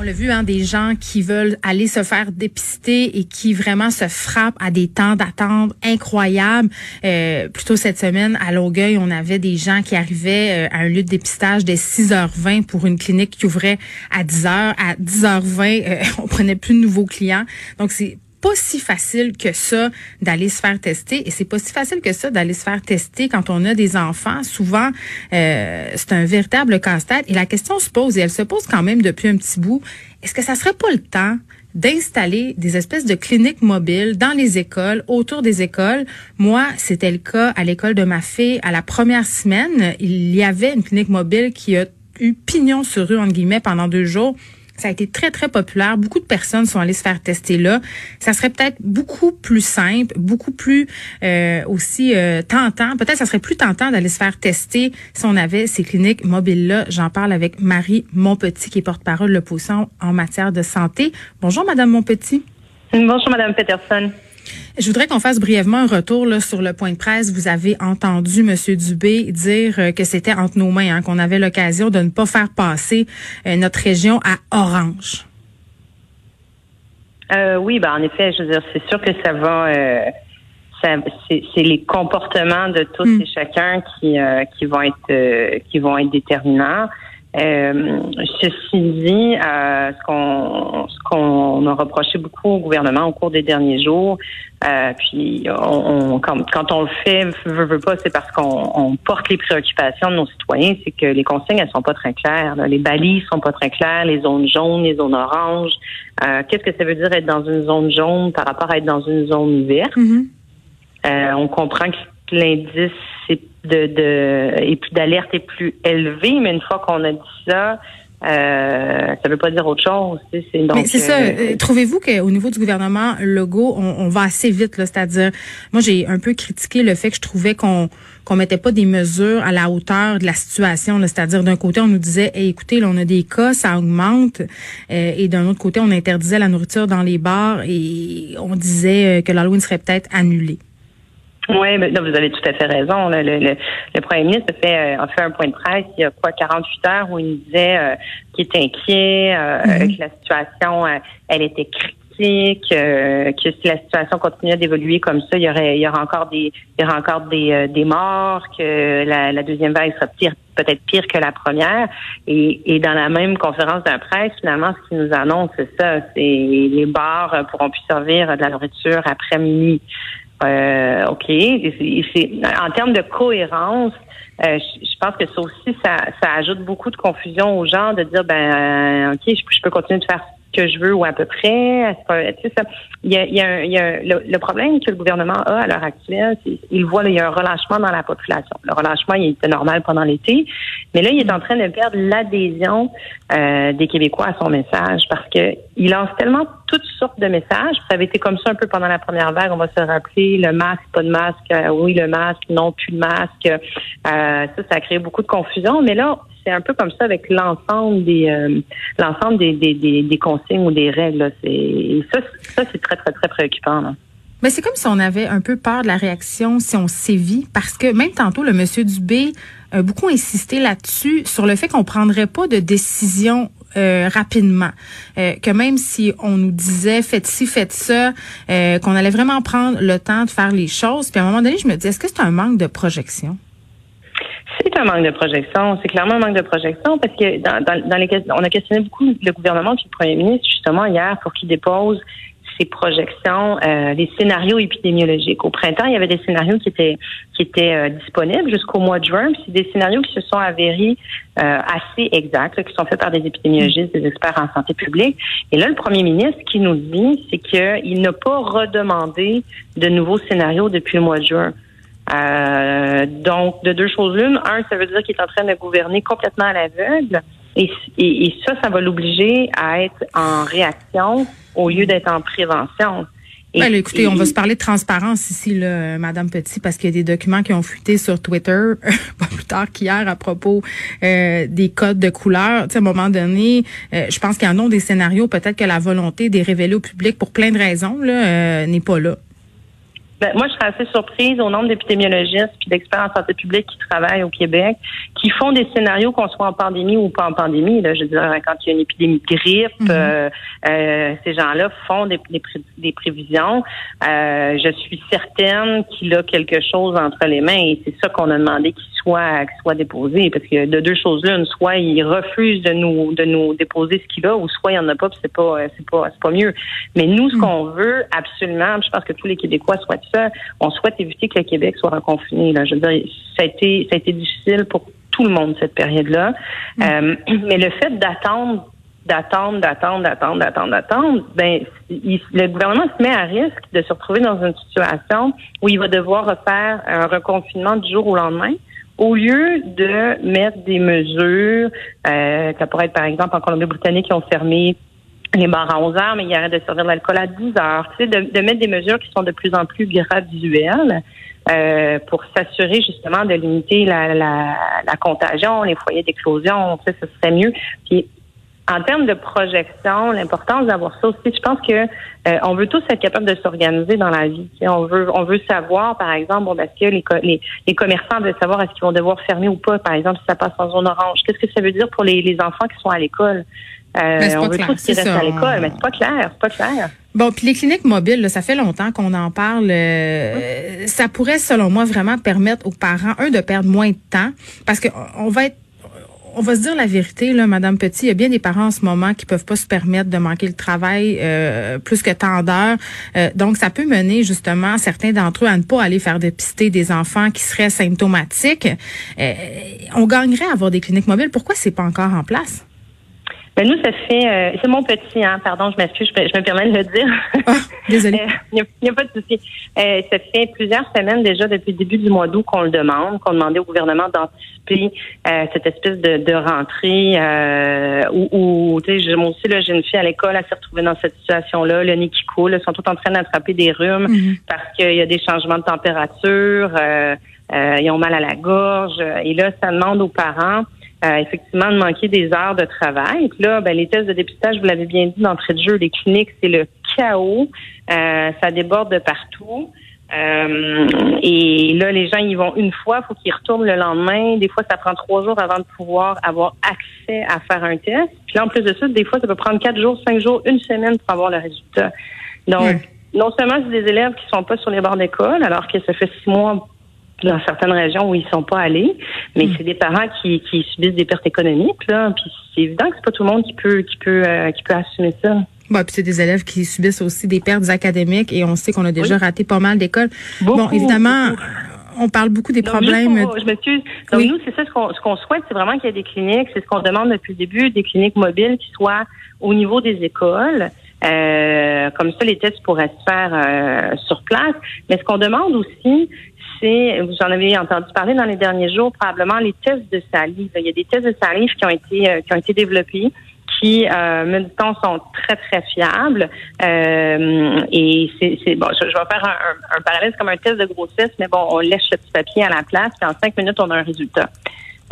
On l'a vu, hein, des gens qui veulent aller se faire dépister et qui vraiment se frappent à des temps d'attente incroyables. Euh, plutôt cette semaine, à Longueuil, on avait des gens qui arrivaient euh, à un lieu de dépistage dès 6h20 pour une clinique qui ouvrait à 10h. À 10h20, euh, on prenait plus de nouveaux clients. Donc, c'est pas si facile que ça d'aller se faire tester et c'est pas si facile que ça d'aller se faire tester quand on a des enfants. Souvent, euh, c'est un véritable casse-tête et la question se pose et elle se pose quand même depuis un petit bout. Est-ce que ça serait pas le temps d'installer des espèces de cliniques mobiles dans les écoles, autour des écoles? Moi, c'était le cas à l'école de ma fille. À la première semaine, il y avait une clinique mobile qui a eu pignon sur rue, entre guillemets, pendant deux jours. Ça a été très, très populaire. Beaucoup de personnes sont allées se faire tester là. Ça serait peut-être beaucoup plus simple, beaucoup plus euh, aussi euh, tentant. Peut-être ça serait plus tentant d'aller se faire tester si on avait ces cliniques mobiles-là. J'en parle avec Marie Monpetit, qui est porte-parole de l'opposition en matière de santé. Bonjour, Madame Monpetit. Bonjour, Madame Peterson. Je voudrais qu'on fasse brièvement un retour là, sur le point de presse. Vous avez entendu M. Dubé dire euh, que c'était entre nos mains, hein, qu'on avait l'occasion de ne pas faire passer euh, notre région à orange. Euh, oui, ben en effet, je veux dire, c'est sûr que ça va. Ça, c'est, c'est les comportements de tous Mm. et chacun qui qui vont être qui vont être déterminants. Euh, ceci dit, euh, ce qu'on ce qu'on a reproché beaucoup au gouvernement au cours des derniers jours, euh, puis on, on- quand, quand on le fait, veut, veut pas, c'est parce qu'on on porte les préoccupations de nos citoyens, c'est que les consignes elles sont pas très claires, là. les balises sont pas très claires, les zones jaunes, les zones oranges. Euh, Qu'est-ce que ça veut dire être dans une zone jaune par rapport à être dans une zone verte? Euh, on comprend que l'indice c'est de, de et puis d'alerte est plus élevé, mais une fois qu'on a dit ça, euh, ça veut pas dire autre chose. C'est donc Mais c'est ça. euh, euh, Trouvez-vous qu'au niveau du gouvernement Legault, on, on va assez vite, là, c'est-à-dire, moi j'ai un peu critiqué le fait que je trouvais qu'on qu'on mettait pas des mesures à la hauteur de la situation. C'est-à-dire, d'un côté, on nous disait, Hey, écoutez, là, on a des cas, ça augmente, euh, et d'un autre côté, on interdisait la nourriture dans les bars et on disait euh, que l'Halloween serait peut-être annulé. Oui, mais non, vous avez tout à fait raison. là. Le, le, le premier ministre a fait, euh, a fait un point de presse il y a quoi 48 heures où il nous disait euh, qu'il était inquiet, euh, Mhm. que la situation euh, elle était critique, euh, que si la situation continuait d'évoluer comme ça, il y aurait il y aura encore des il y aura encore des, euh, des morts, que la, la deuxième vague sera pire peut-être pire que la première. Et, et dans la même conférence de presse, finalement, ce qu'il nous annonce, c'est ça, c'est les bars pourront plus servir de la nourriture après minuit. Euh, OK. En termes de cohérence, euh, je, pense que ça aussi, ça, ça ajoute beaucoup de confusion aux gens de dire, ben, euh, OK, je, je peux continuer de faire ce que je veux ou à peu près. Ça, il y a, il y a, le problème que le gouvernement a à l'heure actuelle, c'est il voit là, il y a un relâchement dans la population. Le relâchement, il était normal pendant l'été, mais là, il est en train de perdre l'adhésion euh, des Québécois à son message parce que il lance tellement toutes sortes de messages. Ça avait été comme ça un peu pendant la première vague. On va se rappeler le masque, pas de masque, euh, oui le masque, non plus de masque. Euh, ça, ça a créé beaucoup de confusion. Mais là, c'est un peu comme ça avec l'ensemble des euh, l'ensemble des, des, des, consignes ou des règles. C'est ça, ça c'est très très très préoccupant. Mais c'est comme si on avait un peu peur de la réaction si on sévit, parce que même tantôt, le monsieur Dubé a beaucoup insisté là-dessus, sur le fait qu'on prendrait pas de décision euh, rapidement. Euh, que même si on nous disait faites ci, faites ça, euh, qu'on allait vraiment prendre le temps de faire les choses. Puis à un moment donné, je me dis, est-ce que c'est un manque de projection? C'est un manque de projection. C'est clairement un manque de projection parce que dans, dans, dans les, on a questionné beaucoup le gouvernement puis le premier ministre justement hier pour qu'il dépose ces projections, euh, les scénarios épidémiologiques. Au printemps, il y avait des scénarios qui étaient qui étaient euh, disponibles jusqu'au mois de juin. C'est des scénarios qui se sont avérés euh, assez exacts, qui sont faits par des épidémiologistes, des experts en santé publique. Et là, le premier ministre qui nous dit, c'est qu'il n'a pas redemandé de nouveaux scénarios depuis le mois de juin. Euh, donc, de deux choses l'une. Un, ça veut dire qu'il est en train de gouverner complètement à l'aveugle. Et, et, ça, ça va l'obliger à être en réaction au lieu d'être en prévention. Et, ben, écoutez, on va se parler de transparence ici, là, Madame Petit, parce qu'il y a des documents qui ont fuité sur Twitter pas plus tard qu'hier à propos euh, des codes de couleur. Tu sais, à un moment donné, euh, je pense qu'il y en a des scénarios, peut-être que la volonté des révéler au public pour plein de raisons là, euh, n'est pas là. Ben, moi, je serais assez surprise au nombre d'épidémiologistes puis d'experts en santé publique qui travaillent au Québec, qui font des scénarios qu'on soit en pandémie ou pas en pandémie. Là, je veux dire, quand il y a une épidémie de grippe, mhm. euh, euh, ces gens-là font des, des, prévisions. Euh, je suis certaine qu'il a quelque chose entre les mains et c'est ça qu'on a demandé qu'il soit qu'il soit déposé parce que de deux choses l'une, soit il refuse de nous de nous déposer ce qu'il a ou soit il n'y en a pas, c'est pas c'est pas c'est pas mieux. Mais nous, ce mhm. qu'on veut absolument, je pense que tous les Québécois on souhaite éviter que le Québec soit reconfiné. Là. Je veux dire, ça a été, ça a été difficile pour tout le monde cette période-là. Mm. Euh, mais le fait d'attendre d'attendre, d'attendre, d'attendre, d'attendre, d'attendre, ben, le gouvernement se met à risque de se retrouver dans une situation où il va devoir refaire un reconfinement du jour au lendemain au lieu de mettre des mesures, euh, ça pourrait être par exemple en Colombie-Britannique qui ont fermé les bars à 11 heures, mais il arrête de servir de l'alcool à 10 heures. Tu sais, de, de, mettre des mesures qui sont de plus en plus graduelles euh, pour s'assurer justement de limiter la, la, la contagion, les foyers d'éclosion. Tu sais, ce serait mieux. Puis, en termes de projection, l'importance d'avoir ça aussi, je pense que euh, on veut tous être capable de s'organiser dans la vie. on veut, on veut savoir, par exemple, bon, est-ce que les, les, les, commerçants veulent savoir est-ce qu'ils vont devoir fermer ou pas, par exemple, si ça passe en zone orange. Qu'est-ce que ça veut dire pour les, les enfants qui sont à l'école? Euh, on veut tous qu'ils restent à l'école, mais c'est pas clair, c'est pas clair. Bon, puis les cliniques mobiles, ça fait longtemps qu'on en parle. Euh, ça pourrait, selon moi, vraiment permettre aux parents, un, de perdre moins de temps, parce qu'on va être on va se dire la vérité, là, Madame Petit. Il y a bien des parents en ce moment qui peuvent pas se permettre de manquer le travail euh, plus que tant d'heures. donc, ça peut mener justement certains d'entre eux à ne pas aller faire dépister des enfants qui seraient symptomatiques. on gagnerait à avoir des cliniques mobiles. Pourquoi c'est pas encore en place? Ben nous, ça fait, euh, c'est mon petit, hein, pardon, je m'excuse, je, me permets de le dire. Ah, désolée. Il n'y a, pas de souci. Euh, ça fait plusieurs semaines déjà, depuis le début du mois d'août, qu'on le demande, qu'on demandait au gouvernement d'anticiper euh, cette espèce de, de rentrée où, où tu sais, moi aussi, là, j'ai une fille à l'école, elle s'est retrouvée dans cette situation-là, le nez qui coule, ils sont tous en train d'attraper des rhumes mhm. parce qu'il y a des changements de température, ils ont mal à la gorge, et là, ça demande aux parents euh, effectivement de manquer des heures de travail. Puis là, ben, les tests de dépistage, vous l'avez bien dit d'entrée de jeu, les cliniques, c'est le chaos. Euh, ça déborde de partout. Euh, et là, les gens y vont une fois, il faut qu'ils retournent le lendemain. Des fois, ça prend trois jours avant de pouvoir avoir accès à faire un test. Puis là, en plus de ça, des fois, ça peut prendre quatre jours, cinq jours, une semaine pour avoir le résultat. Donc, non seulement c'est des élèves qui sont pas sur les bords d'école, alors que ça fait six mois dans certaines régions où ils sont pas allés, mais hmm. c'est des parents qui, qui subissent des pertes économiques là, puis c'est évident que c'est pas tout le monde qui peut qui peut euh, qui peut assumer ça. Bon, puis c'est des élèves qui subissent aussi des pertes académiques et on sait qu'on a déjà raté pas mal d'écoles. Bon, évidemment, on parle beaucoup des problèmes. je m'excuse. Donc nous, c'est ça ce qu'on ce qu'on souhaite, c'est vraiment qu'il y ait des cliniques, c'est ce qu'on demande depuis le début, des cliniques mobiles qui soient au niveau des écoles. Euh, comme ça, les tests pourraient se faire euh, sur place. Mais ce qu'on demande aussi, vous en avez entendu parler dans les derniers jours, probablement les tests de salive. Il y a des tests de salive qui ont été euh, qui ont été développés qui, euh, me sont très, très fiables. Euh, et c'est, bon, je, vais faire un, un, parallèle, comme un test de grossesse, mais bon, on lèche le petit papier à la place, puis en cinq minutes, on a un résultat.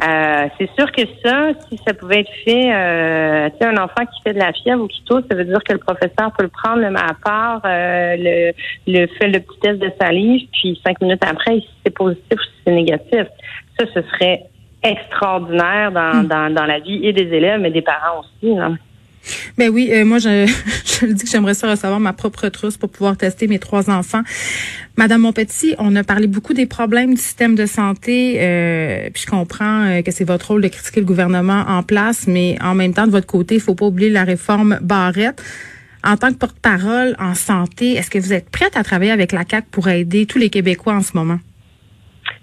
Euh, c'est sûr que ça, si ça pouvait être fait, euh, tu sais, un enfant qui fait de la fièvre ou qui tousse, ça veut dire que le professeur peut le prendre le à part, euh, le, le fait le petit test de salive, puis cinq minutes après, si c'est positif ou si c'est négatif. Ça, ce serait extraordinaire dans, hmm. dans, dans la vie et des élèves, mais des parents aussi. Là. Ben oui, euh, moi je, je dis que j'aimerais ça recevoir ma propre trousse pour pouvoir tester mes trois enfants. Madame Montpetit, on a parlé beaucoup des problèmes du système de santé, euh, puis je comprends euh, que c'est votre rôle de critiquer le gouvernement en place, mais en même temps de votre côté, il faut pas oublier la réforme Barrette. En tant que porte-parole en santé, est-ce que vous êtes prête à travailler avec la CAC pour aider tous les Québécois en ce moment?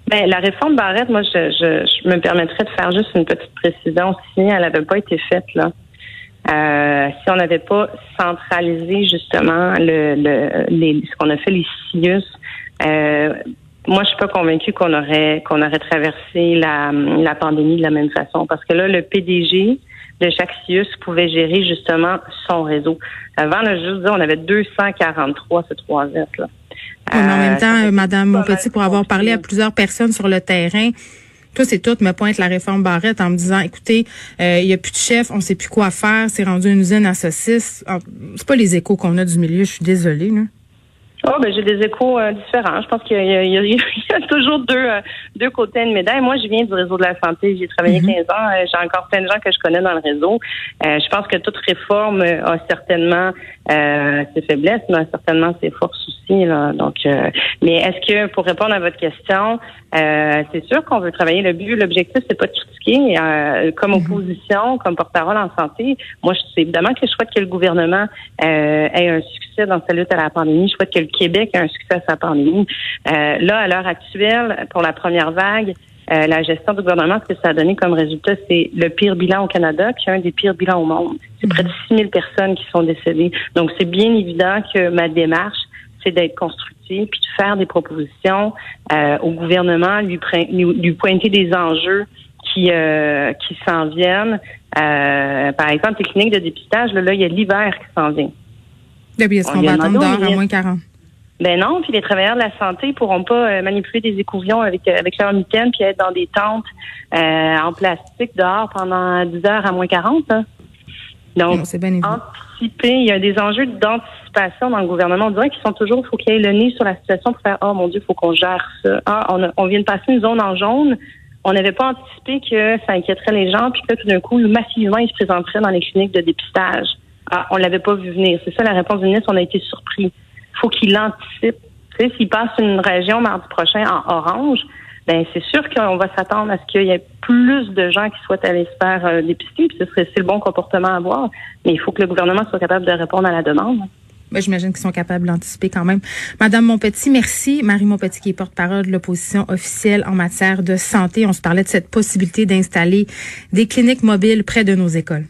Ben, la réforme Barrette, moi, je, je, me permettrais de faire juste une petite précision. Si elle n'avait pas été faite, là, euh, si on n'avait pas centralisé justement le, le les, ce qu'on a fait les CIUS, euh, moi je suis pas convaincue qu'on aurait qu'on aurait traversé la, la pandémie de la même façon parce que là le PDG de chaque CIUS pouvait gérer justement son réseau. Avant, là, je dire, on avait 243 ce 3 là. en même euh, temps, Madame Montpetit, pour avoir parlé à plusieurs personnes sur le terrain, toi, c'est tout me pointe la réforme Barrette en me disant, écoutez, euh, il y a plus de chef, on sait plus quoi faire, c'est rendu une usine à saucisses. C'est pas les échos qu'on a du milieu, je suis désolée. Là. Oh, ben j'ai des échos euh, différents. Je pense qu'il y, a toujours deux euh, deux côtés de médaille. Moi, je viens du réseau de la santé. J'ai travaillé 15 mm-hmm. ans. Euh, j'ai encore plein de gens que je connais dans le réseau. je pense que toute réforme a certainement ses faiblesses, mais a certainement ses forces aussi. Là. Donc, mais est-ce que pour répondre à votre question, c'est sûr qu'on veut travailler le but, l'objectif, c'est pas de critiquer. comme mm-hmm. opposition, comme porte-parole en santé, moi, c'est évidemment que je souhaite que le gouvernement ait un succès dans sa lutte à la pandémie. Je souhaite que le Québec a un succès à sa pandémie. Euh, là, à l'heure actuelle, pour la première vague, euh, la gestion du gouvernement, ce que ça a donné comme résultat, c'est le pire bilan au Canada, qui est un des pires bilans au monde. C'est près de 6 000 personnes qui sont décédées. Donc, c'est bien évident que ma démarche, c'est d'être constructive, puis de faire des propositions euh, au gouvernement, lui, lui, pointer des enjeux qui, qui s'en viennent. par exemple, les cliniques de dépistage, là, il y a l'hiver qui s'en vient. est-ce qu'on va attendre à moins 40? Ben non, puis les travailleurs de la santé ne pourront pas euh, manipuler des écouvillons avec euh, avec leur mitaine puis être dans des tentes euh, en plastique dehors pendant 10 heures à moins 40. Hein. Donc, anticiper, il y a des enjeux d'anticipation dans le gouvernement. On dirait qu'ils sont toujours, il faut qu'il y ait le nez sur la situation pour faire, oh mon Dieu, il faut qu'on gère ça. Ah, on, on vient de passer une zone en jaune. On n'avait pas anticipé que ça inquiéterait les gens, puis que tout d'un coup, massivement, ils se présenteraient dans les cliniques de dépistage. Ah, on l'avait pas vu venir. C'est ça la réponse du ministre, on a été surpris faut qu'il anticipe. S'il passe une région mardi prochain en orange, ben c'est sûr qu'on va s'attendre à ce qu'il y ait plus de gens qui souhaitent aller se faire euh, dépister, puis ce serait c'est le bon comportement à avoir. Mais il faut que le gouvernement soit capable de répondre à la demande. Ben, J'imagine qu'ils sont capables d'anticiper quand même. Madame Montpetit, merci. Marie Montpetit, qui est porte-parole de l'opposition officielle en matière de santé. On se parlait de cette possibilité d'installer des cliniques mobiles près de nos écoles.